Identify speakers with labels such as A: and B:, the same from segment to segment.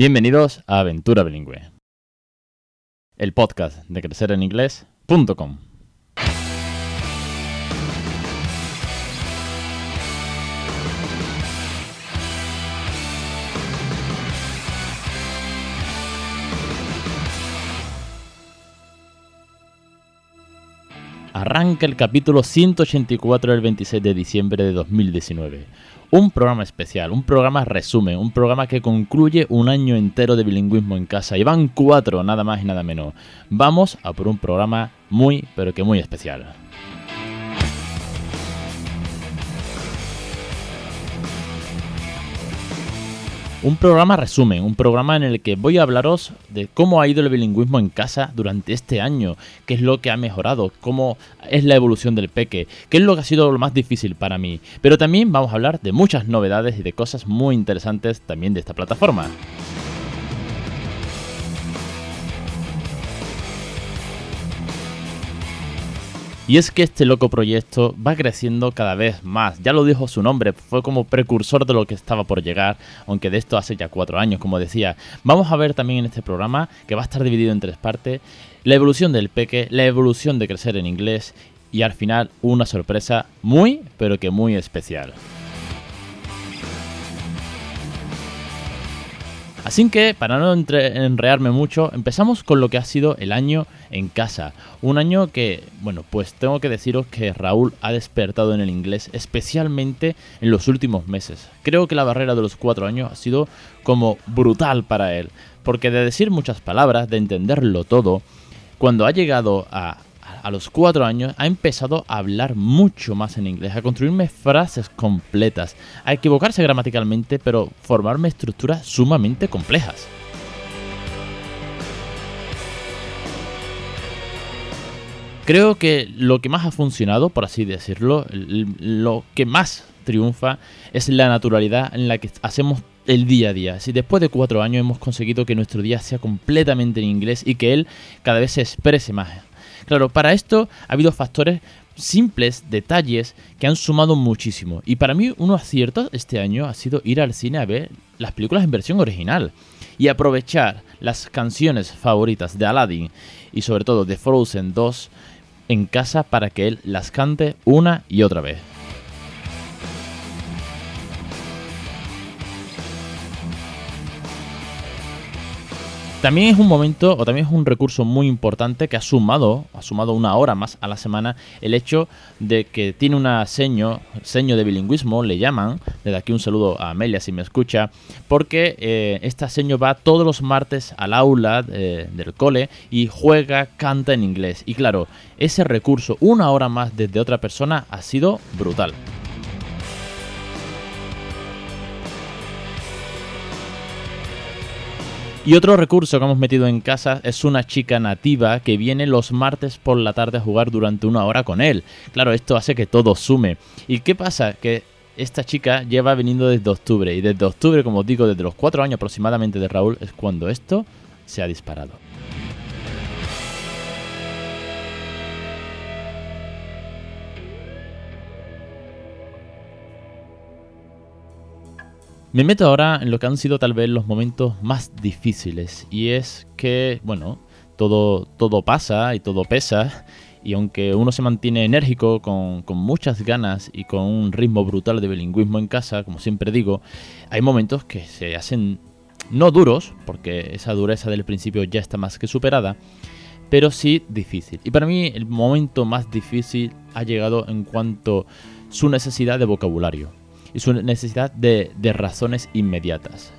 A: Bienvenidos a Aventura Bilingüe, el podcast de crecereninglés.com. Arranca el capítulo 184 del 26 de diciembre de 2019 un programa especial, un programa resumen, un programa que concluye un año entero de bilingüismo en casa. Y van cuatro, nada más y nada menos. Vamos a por un programa muy, pero que muy especial. Un programa resumen, un programa en el que voy a hablaros de cómo ha ido el bilingüismo en casa durante este año, qué es lo que ha mejorado, cómo es la evolución del peque, qué es lo que ha sido lo más difícil para mí. Pero también vamos a hablar de muchas novedades y de cosas muy interesantes también de esta plataforma. Y es que este loco proyecto va creciendo cada vez más. Ya lo dijo su nombre, fue como precursor de lo que estaba por llegar, aunque de esto hace ya cuatro años, como decía. Vamos a ver también en este programa, que va a estar dividido en tres partes, la evolución del peque, la evolución de crecer en inglés y al final una sorpresa muy, pero que muy especial. Así que, para no enrearme mucho, empezamos con lo que ha sido el año en casa. Un año que, bueno, pues tengo que deciros que Raúl ha despertado en el inglés, especialmente en los últimos meses. Creo que la barrera de los cuatro años ha sido como brutal para él, porque de decir muchas palabras, de entenderlo todo, cuando ha llegado a a los cuatro años, ha empezado a hablar mucho más en inglés, a construirme frases completas, a equivocarse gramaticalmente, pero formarme estructuras sumamente complejas. Creo que lo que más ha funcionado, por así decirlo, lo que más triunfa es la naturalidad en la que hacemos el día a día. Si después de cuatro años hemos conseguido que nuestro día sea completamente en inglés y que él cada vez se exprese más Claro, para esto ha habido factores simples, detalles que han sumado muchísimo. Y para mí uno acierto este año ha sido ir al cine a ver las películas en versión original y aprovechar las canciones favoritas de Aladdin y sobre todo de Frozen 2 en casa para que él las cante una y otra vez. También es un momento o también es un recurso muy importante que ha sumado, ha sumado una hora más a la semana el hecho de que tiene una seño, seño de bilingüismo, le llaman, desde aquí un saludo a Amelia si me escucha, porque eh, esta seño va todos los martes al aula eh, del cole y juega, canta en inglés. Y claro, ese recurso, una hora más desde otra persona, ha sido brutal. Y otro recurso que hemos metido en casa es una chica nativa que viene los martes por la tarde a jugar durante una hora con él. Claro, esto hace que todo sume. ¿Y qué pasa? Que esta chica lleva veniendo desde octubre y desde octubre, como os digo, desde los cuatro años aproximadamente de Raúl, es cuando esto se ha disparado. Me meto ahora en lo que han sido tal vez los momentos más difíciles y es que, bueno, todo, todo pasa y todo pesa y aunque uno se mantiene enérgico, con, con, muchas ganas y con un ritmo brutal de bilingüismo en casa, como siempre digo, hay momentos que se hacen no duros, porque esa dureza del principio ya está más que superada, pero sí difícil. Y para mí el momento más difícil ha llegado en cuanto su necesidad de vocabulario y su necesidad de, razones inmediatas.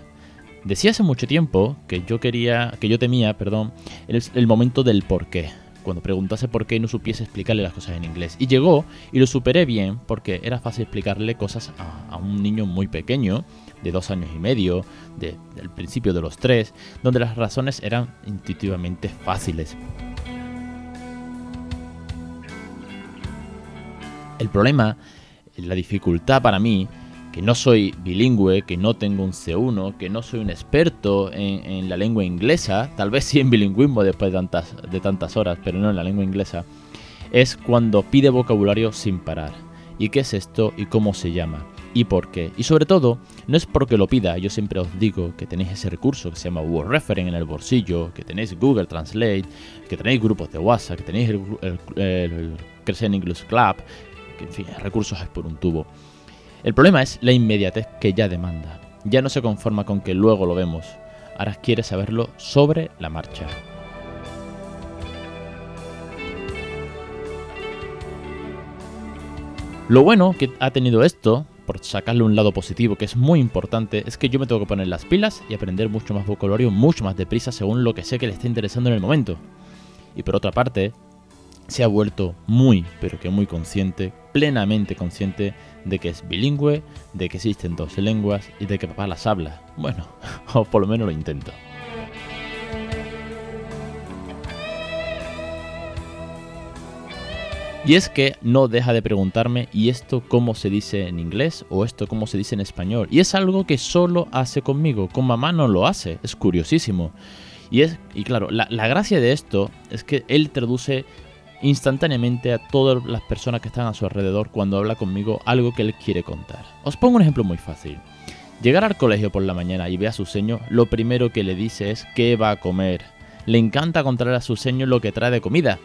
A: Decía hace mucho tiempo que yo quería, que yo temía, perdón, el, el momento del por qué. Cuando preguntase por qué no supiese explicarle las cosas en inglés. Y llegó y lo superé bien porque era fácil explicarle cosas a, un niño muy pequeño, de dos años y medio, de, del principio de los tres, donde las razones eran intuitivamente fáciles. El problema, la dificultad para mí, que no soy bilingüe, que no tengo un C1, que no soy un experto en, la lengua inglesa, tal vez sí en bilingüismo después de tantas, de tantas horas, pero no en la lengua inglesa, es cuando pide vocabulario sin parar. ¿Y qué es esto y cómo se llama? y por qué. Y sobre todo, no es porque lo pida, yo siempre os digo que tenéis ese recurso que se llama Word Reference en el bolsillo, que tenéis Google Translate, que tenéis grupos de WhatsApp, que tenéis el, el, el English Club, que en fin, recursos es por un tubo. El problema es la inmediatez que ya demanda. Ya no se conforma con que luego lo vemos, ahora quiere saberlo sobre la marcha. Lo bueno que ha tenido esto, por sacarle un lado positivo que es muy importante, es que yo me tengo que poner las pilas y aprender mucho más vocabulario mucho más deprisa según lo que sé que le está interesando en el momento. Y por otra parte, se ha vuelto muy, pero que muy consciente, plenamente consciente de que es bilingüe, de que existen dos lenguas y de que papá las habla. Bueno, o por lo menos lo intento. Y es que no deja de preguntarme, ¿y esto cómo se dice en inglés? ¿O esto cómo se dice en español? Y es algo que solo hace conmigo, con mamá no lo hace, es curiosísimo. Y, es, y claro, la, la gracia de esto es que él traduce instantáneamente a todas las personas que están a su alrededor cuando habla conmigo algo que él quiere contar. Os pongo un ejemplo muy fácil. Llegar al colegio por la mañana y ve a su seño, lo primero que le dice es qué va a comer. Le encanta contar a su seño lo que trae de comida.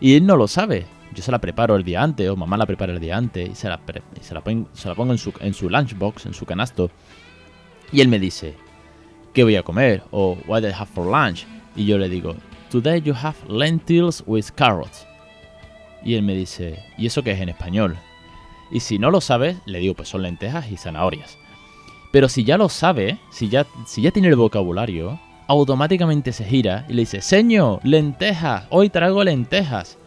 A: Y él no lo sabe, yo se la preparo el día antes, o mamá la prepara el día antes, y se la, la, pongo en su, en su lunchbox, en su canasto. Y él me dice, ¿qué voy a comer? O what I have for lunch? Y yo le digo, today you have lentils with carrots. Y él me dice, ¿y eso qué es en español? Y si no lo sabe, le digo, pues son lentejas y zanahorias. Pero si ya lo sabe, si ya, si ya tiene el vocabulario, automáticamente se gira y le dice, Señor, lentejas, hoy traigo lentejas.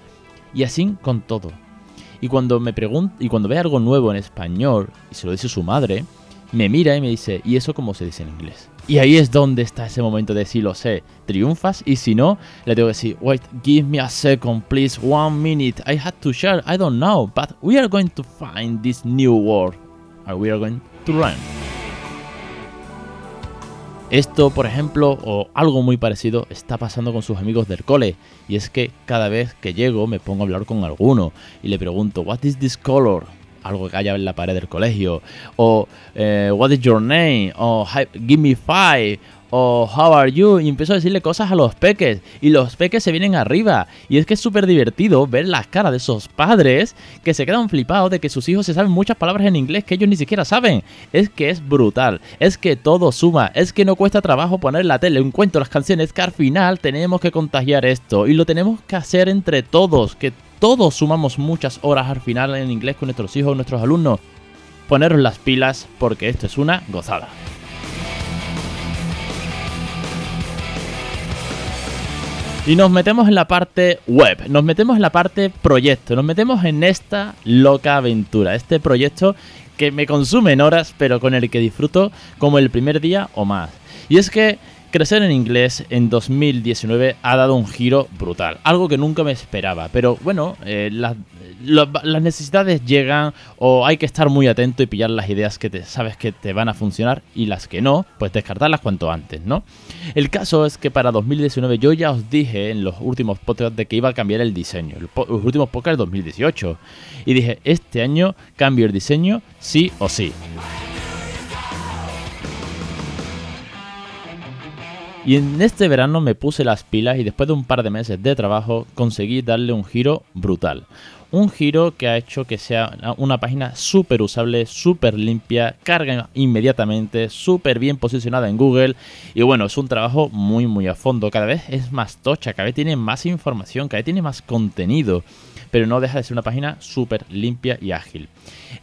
A: Y así con todo. Y cuando me pregunta, y cuando ve algo nuevo en español y se lo dice su madre, me mira y me dice, ¿y eso cómo se dice en inglés? Y ahí es donde está ese momento de si lo sé, triunfas y si no, le tengo que decir, wait, give me a second, please, one minute, I had to share, I don't know, but we are going to find this new word, and we are going to learn. Esto, por ejemplo, o algo muy parecido, está pasando con sus amigos del cole. Y es que cada vez que llego me pongo a hablar con alguno y le pregunto, ¿What is this color? Algo que haya en la pared del colegio. O, eh, ¿What is your name? O, Give me five o How are you? Y empiezo a decirle cosas a los peques. Y los peques se vienen arriba. Y es que es súper divertido ver las caras de esos padres que se quedan flipados de que sus hijos se saben muchas palabras en inglés que ellos ni siquiera saben. Es que es brutal. Es que todo suma. Es que no cuesta trabajo poner la tele, un cuento, las canciones, que al final tenemos que contagiar esto. Y lo tenemos que hacer entre todos. Que todos sumamos muchas horas al final en inglés con nuestros hijos, nuestros alumnos. Poneros las pilas porque esto es una gozada. Y nos metemos en la parte web, nos metemos en la parte proyecto, nos metemos en esta loca aventura, este proyecto que me consume en horas, pero con el que disfruto como el primer día o más. Y es que crecer en inglés en 2019 ha dado un giro brutal, algo que nunca me esperaba, pero bueno, eh, las, necesidades llegan o hay que estar muy atento y pillar las ideas que sabes que te van a funcionar y las que no, pues descartarlas cuanto antes, ¿no? El caso es que para 2019 yo ya os dije en los últimos podcasts de que iba a cambiar el diseño, los últimos podcasts de 2018, y dije, este año cambio el diseño sí o sí. Y en este verano me puse las pilas y después de un par de meses de trabajo conseguí darle un giro brutal. Un giro que ha hecho que sea una página súper usable, súper limpia, carga inmediatamente, súper bien posicionada en Google. Y bueno, es un trabajo muy muy a fondo. Cada vez es más tocha, cada vez tiene más información, cada vez tiene más contenido. Pero no deja de ser una página súper limpia y ágil.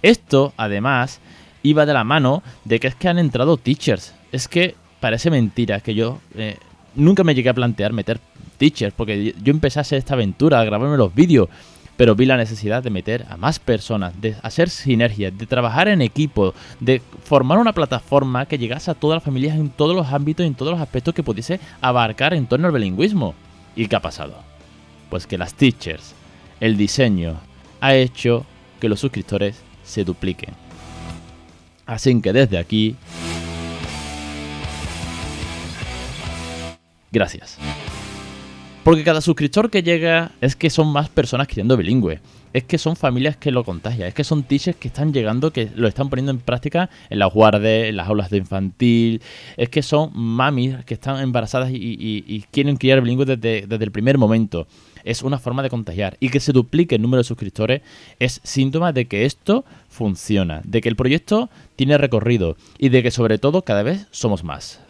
A: Esto además iba de la mano de que es que han entrado teachers. Es que parece mentira que yo eh, nunca me llegué a plantear meter teachers, porque yo empecé a hacer esta aventura, a grabarme los vídeos, pero vi la necesidad de meter a más personas, de hacer sinergias, de trabajar en equipo, de formar una plataforma que llegase a todas las familias en todos los ámbitos y en todos los aspectos que pudiese abarcar en torno al bilingüismo. ¿Y qué ha pasado? Pues que las teachers, el diseño, ha hecho que los suscriptores se dupliquen. Así que desde aquí Gracias. Porque cada suscriptor que llega es que son más personas criando bilingüe. Es que son familias que lo contagian. Es que son teachers que están llegando, que lo están poniendo en práctica en las guardes, en las aulas de infantil. Es que son mamis que están embarazadas y, quieren criar bilingüe desde, desde el primer momento es una forma de contagiar. Y que se duplique el número de suscriptores es síntoma de que esto funciona, de que el proyecto tiene recorrido y de que sobre todo cada vez somos más.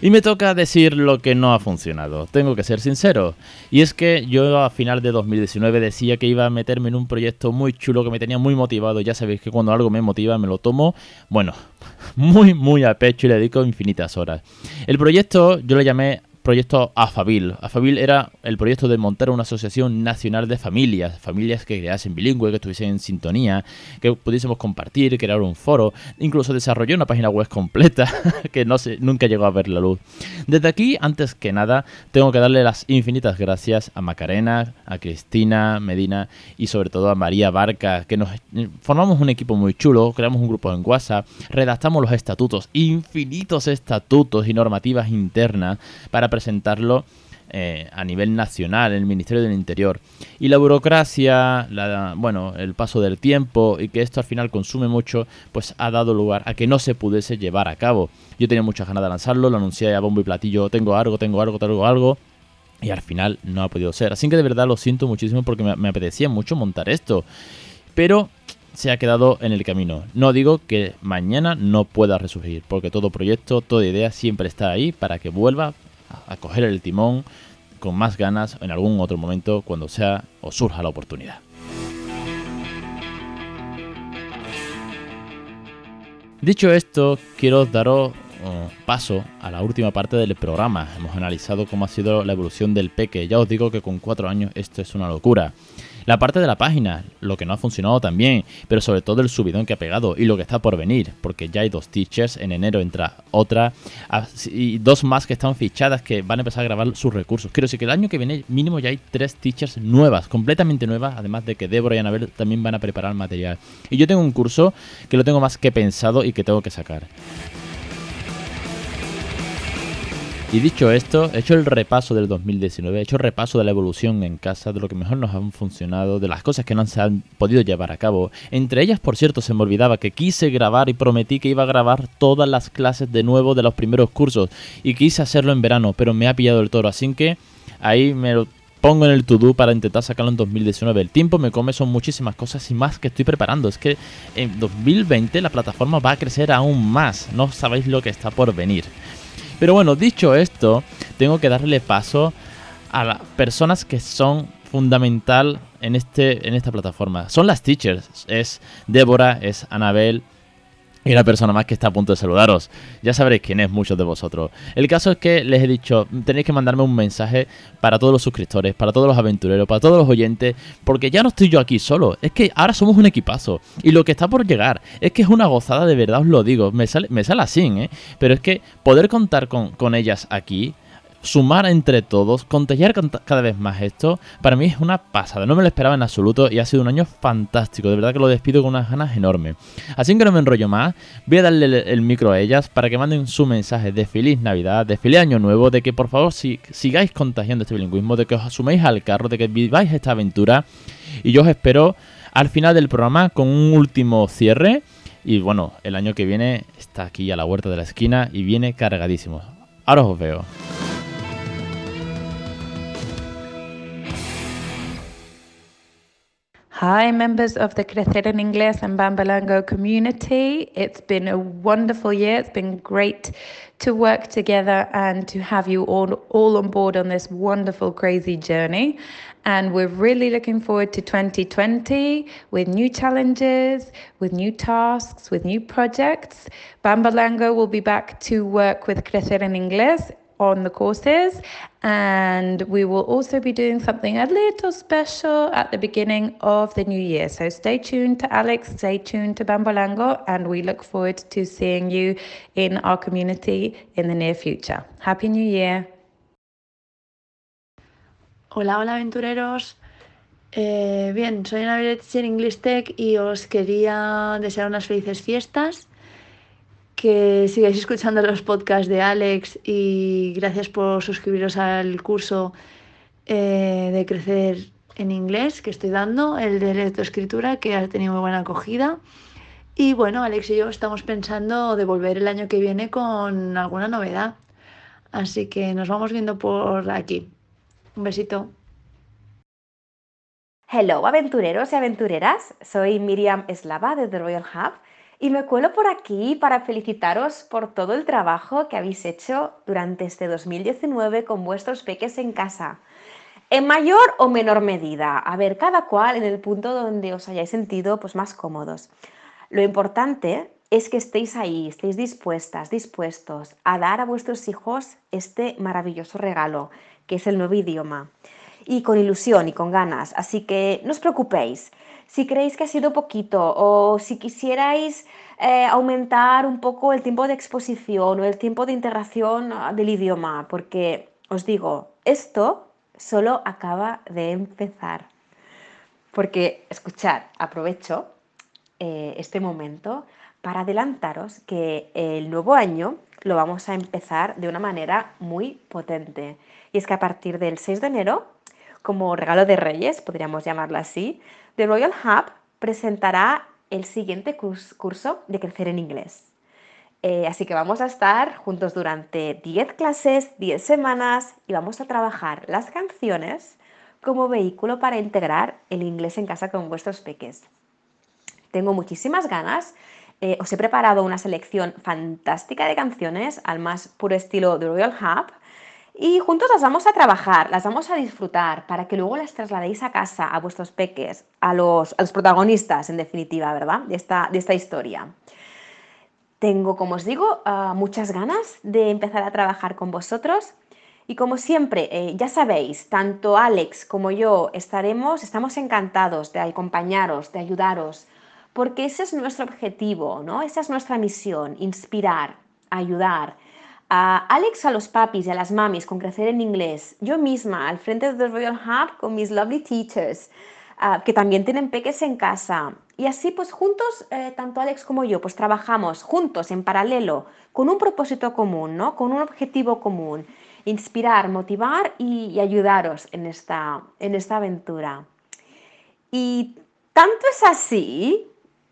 A: Y me toca decir lo que no ha funcionado, tengo que ser sincero. Y es que yo a final de 2019 decía que iba a meterme en un proyecto muy chulo que me tenía muy motivado. Ya sabéis que cuando algo me motiva me lo tomo, bueno, muy, muy a pecho y le dedico infinitas horas. El proyecto yo lo llamé proyecto AFABIL. AFABIL era el proyecto de montar una asociación nacional de familias, familias que creasen bilingüe, que estuviesen en sintonía, que pudiésemos compartir, crear un foro. Incluso desarrolló una página web completa que no sé, nunca llegó a ver la luz. Desde aquí, antes que nada, tengo que darle las infinitas gracias a Macarena, a Cristina Medina y sobre todo a María Barca, que nos formamos un equipo muy chulo, creamos un grupo en WhatsApp, redactamos los estatutos, infinitos estatutos y normativas internas para presentarlo eh, a nivel nacional el Ministerio del Interior. Y la burocracia, la, bueno, el paso del tiempo y que esto al final consume mucho, pues ha dado lugar a que no se pudiese llevar a cabo. Yo tenía muchas ganas de lanzarlo, lo anuncié a bombo y platillo, tengo algo, tengo algo, tengo algo. Y al final no ha podido ser. Así que de verdad lo siento muchísimo porque me apetecía mucho montar esto. Pero se ha quedado en el camino. No digo que mañana no pueda resurgir, porque todo proyecto, toda idea siempre está ahí para que vuelva a coger el timón con más ganas en algún otro momento cuando sea o surja la oportunidad. Dicho esto, quiero daros uh, paso a la última parte del programa. Hemos analizado cómo ha sido la evolución del peque. Ya os digo que con cuatro años esto es una locura. La parte de la página, lo que no ha funcionado también, pero sobre todo el subidón que ha pegado y lo que está por venir, porque ya hay dos teachers, en enero entra otra y dos más que están fichadas que van a empezar a grabar sus recursos. Quiero decir que el año que viene mínimo ya hay tres teachers nuevas, completamente nuevas, además de que Débora y Anabel también van a preparar material. Y yo tengo un curso que lo tengo más que pensado y que tengo que sacar. Y dicho esto, he hecho el repaso del 2019, he hecho el repaso de la evolución en casa, de lo que mejor nos han funcionado, de las cosas que no se han podido llevar a cabo. Entre ellas, por cierto, se me olvidaba que quise grabar y prometí que iba a grabar todas las clases de nuevo de los primeros cursos. Y quise hacerlo en verano, pero me ha pillado el toro, así que ahí me lo pongo en el to-do para intentar sacarlo en 2019. El tiempo me come, son muchísimas cosas y más que estoy preparando. Es que en 2020 la plataforma va a crecer aún más. No sabéis lo que está por venir. Pero bueno, dicho esto, tengo que darle paso a las personas que son fundamental en, este, en esta plataforma. Son las teachers. Es Débora, es Anabel, y una persona más que está a punto de saludaros. Ya sabréis quién es muchos de vosotros. El caso es que les he dicho, tenéis que mandarme un mensaje para todos los suscriptores, para todos los aventureros, para todos los oyentes, porque ya no estoy yo aquí solo. Es que ahora somos un equipazo. Y lo que está por llegar es que es una gozada, de verdad os lo digo. Me sale, me sale así, ¿eh? Pero es que poder contar con, con ellas aquí sumar entre todos, contagiar cada vez más esto, para mí es una pasada. No me lo esperaba en absoluto y ha sido un año fantástico. De verdad que lo despido con unas ganas enormes. Así que no me enrollo más. Voy a darle el, micro a ellas para que manden su mensaje de feliz Navidad, de feliz Año Nuevo, de que por favor si, sigáis contagiando este bilingüismo, de que os asuméis al carro, de que viváis esta aventura. Y yo os espero al final del programa con un último cierre. Y bueno, el año que viene está aquí a la huerta de la esquina y viene cargadísimo. Ahora os veo.
B: Hi, members of the Crecer en Inglés and Bambalango community. It's been a wonderful year. It's been great to work together and to have you all, all on board on this wonderful, crazy journey. And we're really looking forward to 2020 with new challenges, with new tasks, with new projects. Bambalango will be back to work with Crecer en Inglés on the courses. And we will also be doing something a little special at the beginning of the new year. So stay tuned to Alex, stay tuned to Bambolango, and we look forward to seeing you in our community in the near future. Happy New Year.
C: Hola, hola aventureros. Eh, bien, soy Ana en English Tech y os quería desear unas felices fiestas que sigáis escuchando los podcasts de Alex y gracias por suscribiros al curso eh, de crecer en inglés que estoy dando, el de lectoescritura, que ha tenido muy buena acogida. Y bueno, Alex y yo estamos pensando de volver el año que viene con alguna novedad. Así que nos vamos viendo por aquí. Un besito.
D: Hello, aventureros y aventureras. Soy Miriam Eslava de The Royal Hub y me cuelo por aquí para felicitaros por todo el trabajo que habéis hecho durante este 2019 con vuestros peques en casa. En mayor o menor medida, a ver, cada cual en el punto donde os hayáis sentido pues, más cómodos. Lo importante es que estéis ahí, estéis dispuestas, dispuestos a dar a vuestros hijos este maravilloso regalo, que es el nuevo idioma. Y con ilusión y con ganas. Así que no os preocupéis si creéis que ha sido poquito o si quisierais eh, aumentar un poco el tiempo de exposición o el tiempo de integración ah, del idioma, porque os digo, esto solo acaba de empezar. Porque, escuchad, aprovecho eh, este momento para adelantaros que el nuevo año lo vamos a empezar de una manera muy potente. Y es que a partir del 6 de enero, como regalo de Reyes, podríamos llamarlo así, The Royal Hub presentará el siguiente curso de crecer en inglés. Eh, así que vamos a estar juntos durante 10 clases, 10 semanas y vamos a trabajar las canciones como vehículo para integrar el inglés en casa con vuestros peques. Tengo muchísimas ganas. Eh, os he preparado una selección fantástica de canciones al más puro estilo The Royal Hub y juntos las vamos a trabajar, las vamos a disfrutar para que luego las trasladéis a casa, a vuestros peques, a los, los protagonistas, en definitiva, ¿verdad? De esta, de esta historia. Tengo, como os digo, ah, muchas ganas de empezar a trabajar con vosotros. Y como siempre, eh, ya sabéis, tanto Alex como yo estaremos, estamos encantados de acompañaros, de ayudaros, porque ese es nuestro objetivo, ¿no? Esa es nuestra misión, inspirar, ayudar a Alex a los papis y a las mamis con crecer en inglés, yo misma al frente de The Royal Hub con mis lovely teachers, ah, que también tienen peques en casa. Y así pues juntos, eh, tanto Alex como yo, pues trabajamos juntos en paralelo con un propósito común, ¿no? con un objetivo común, inspirar, motivar y, ayudaros en esta, en esta aventura. Y tanto es así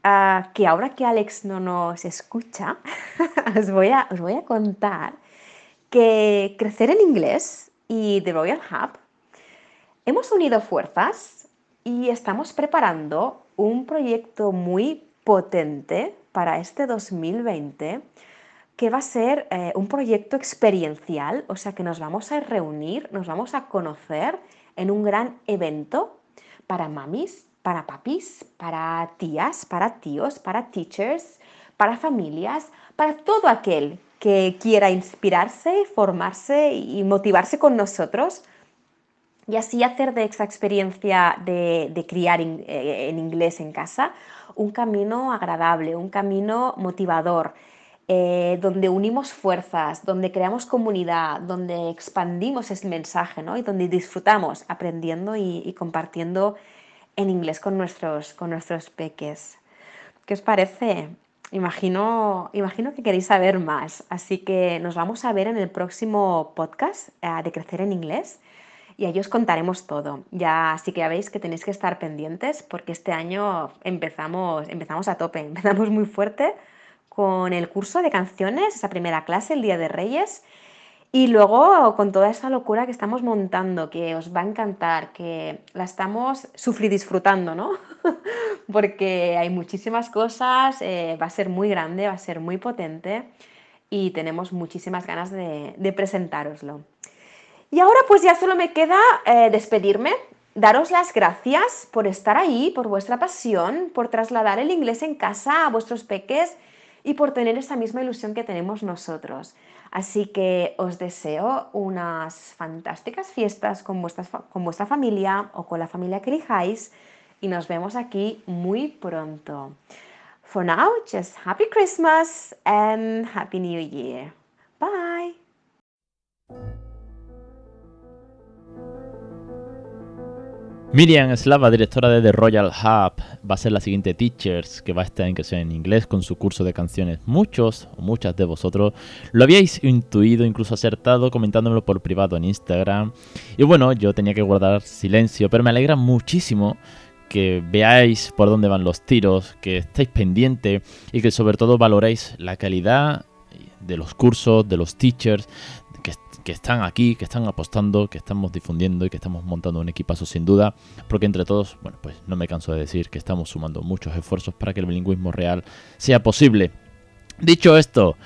D: Ah, que ahora que Alex no nos escucha, os, voy a, contar que Crecer en Inglés y The Royal Hub hemos unido fuerzas y estamos preparando un proyecto muy potente para este 2020 que va a ser eh, un proyecto experiencial, o sea que nos vamos a reunir, nos vamos a conocer en un gran evento para mamis, para papis, para tías, para tíos, para teachers, para familias, para todo aquel que quiera inspirarse, formarse y motivarse con nosotros y así hacer de esta experiencia de, criar eh, en inglés en casa un camino agradable, un camino motivador, eh, donde unimos fuerzas, donde creamos comunidad, donde expandimos ese mensaje ¿no? y donde disfrutamos aprendiendo y compartiendo en inglés con nuestros, con nuestros peques. ¿Qué os parece? Imagino, imagino que queréis saber más, así que nos vamos a ver en el próximo podcast eh, de Crecer en Inglés y ahí os contaremos todo. Ya así que ya veis que tenéis que estar pendientes porque este año empezamos, empezamos a tope, empezamos muy fuerte con el curso de canciones, esa primera clase, el Día de Reyes, y luego con toda esta locura que estamos montando, que os va a encantar, que la estamos sufrir disfrutando, ¿no? Porque hay muchísimas cosas, eh, va a ser muy grande, va a ser muy potente y tenemos muchísimas ganas de, de presentároslo. Y ahora pues ya solo me queda eh, despedirme, daros las gracias por estar ahí, por vuestra pasión, por trasladar el inglés en casa a vuestros peques y por tener esa misma ilusión que tenemos nosotros. Así que os deseo unas fantásticas fiestas con, con vuestra familia o con la familia que elijáis y nos vemos aquí muy pronto. For now, just Happy Christmas and Happy New Year. Bye.
A: Miriam Slava, directora de The Royal Hub, va a ser la siguiente Teachers que va a estar en que en inglés con su curso de canciones. Muchos o muchas de vosotros lo habíais intuido, incluso acertado, comentándomelo por privado en Instagram. Y bueno, yo tenía que guardar silencio, pero me alegra muchísimo que veáis por dónde van los tiros, que estéis pendientes y que sobre todo valoréis la calidad de los cursos, de los teachers, que están aquí, que están apostando, que estamos difundiendo y que estamos montando un equipazo sin duda, porque entre todos, bueno, pues no me canso de decir que estamos sumando muchos esfuerzos para que el bilingüismo real sea posible. Dicho esto,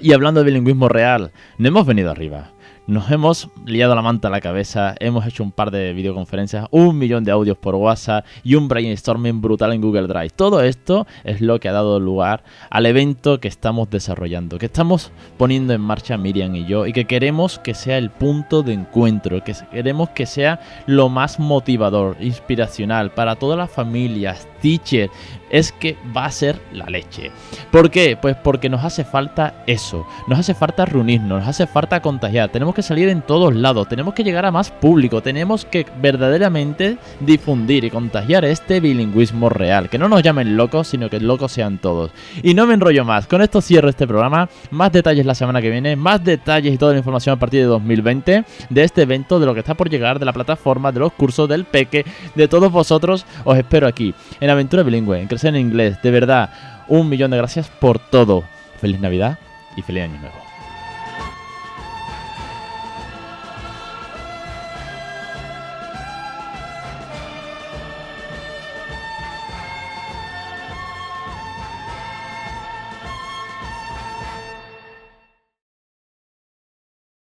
A: y hablando de bilingüismo real, no hemos venido arriba. Nos hemos liado la manta a la cabeza, hemos hecho un par de videoconferencias, un millón de audios por WhatsApp y un brainstorming brutal en Google Drive. Todo esto es lo que ha dado lugar al evento que estamos desarrollando, que estamos poniendo en marcha Miriam y yo y que queremos que sea el punto de encuentro, que queremos que sea lo más motivador, inspiracional para todas las familias, teachers, es que va a ser la leche. ¿Por qué? Pues porque nos hace falta eso, nos hace falta reunirnos, nos hace falta contagiar, tenemos que salir en todos lados, tenemos que llegar a más público, tenemos que verdaderamente difundir y contagiar este bilingüismo real, que no nos llamen locos, sino que locos sean todos. Y no me enrollo más, con esto cierro este programa, más detalles la semana que viene, más detalles y toda la información a partir de 2020 de este evento, de lo que está por llegar, de la plataforma, de los cursos, del peque, de todos vosotros, os espero aquí, en Aventura Bilingüe, en Inglés. De verdad, un millón de gracias por todo. Feliz Navidad y feliz Año Nuevo.